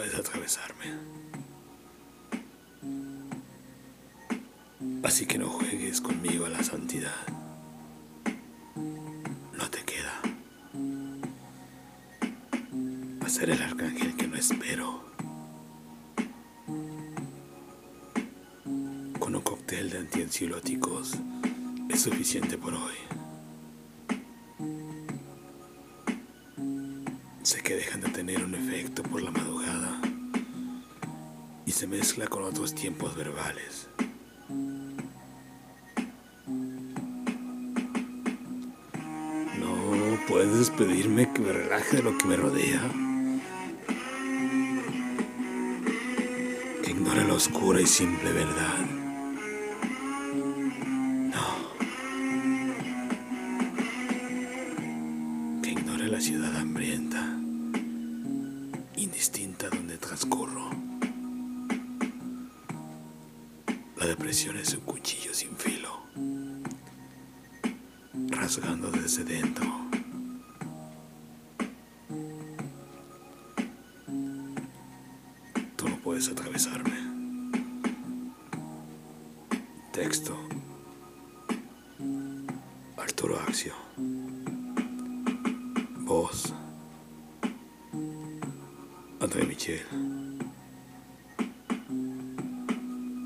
atravesarme. Así que no juegues conmigo a la santidad. No te queda. Va a ser el arcángel que no espero. Con un cóctel de antiansiolóticos es suficiente por hoy. Sé que dejan de tener un efecto por la madrugada y se mezcla con otros tiempos verbales. No puedes pedirme que me relaje de lo que me rodea. Que ignore la oscura y simple verdad. La ciudad hambrienta, indistinta donde transcurro. La depresión es un cuchillo sin filo, rasgando desde dentro. Tú no puedes atravesarme. Texto. Arturo Axio. voz. Atrévete a él.